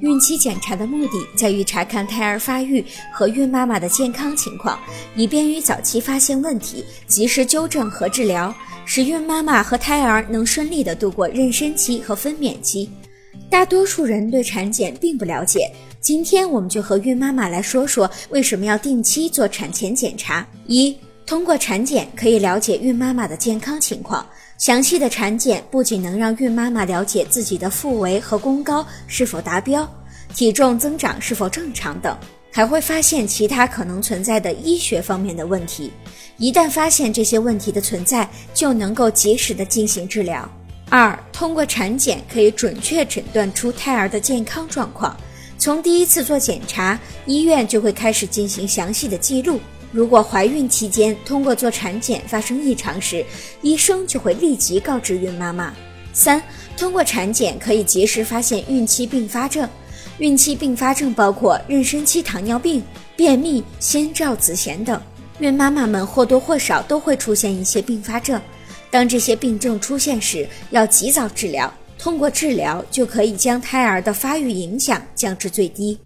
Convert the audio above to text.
孕期检查的目的在于查看胎儿发育和孕妈妈的健康情况，以便于早期发现问题，及时纠正和治疗，使孕妈妈和胎儿能顺利地度过妊娠期和分娩期。大多数人对产检并不了解，今天我们就和孕妈妈来说说为什么要定期做产前检查。一、通过产检可以了解孕妈妈的健康情况。详细的产检不仅能让孕妈妈了解自己的腹围和宫高是否达标，体重增长是否正常等，还会发现其他可能存在的医学方面的问题。一旦发现这些问题的存在，就能够及时的进行治疗。二，通过产检可以准确诊断出胎儿的健康状况。从第一次做检查，医院就会开始进行详细的记录。如果怀孕期间通过做产检发生异常时，医生就会立即告知孕妈妈。三、通过产检可以及时发现孕期并发症。孕期并发症包括妊娠期糖尿病、便秘、先兆子痫等。孕妈妈们或多或少都会出现一些并发症。当这些病症出现时，要及早治疗。通过治疗就可以将胎儿的发育影响降至最低。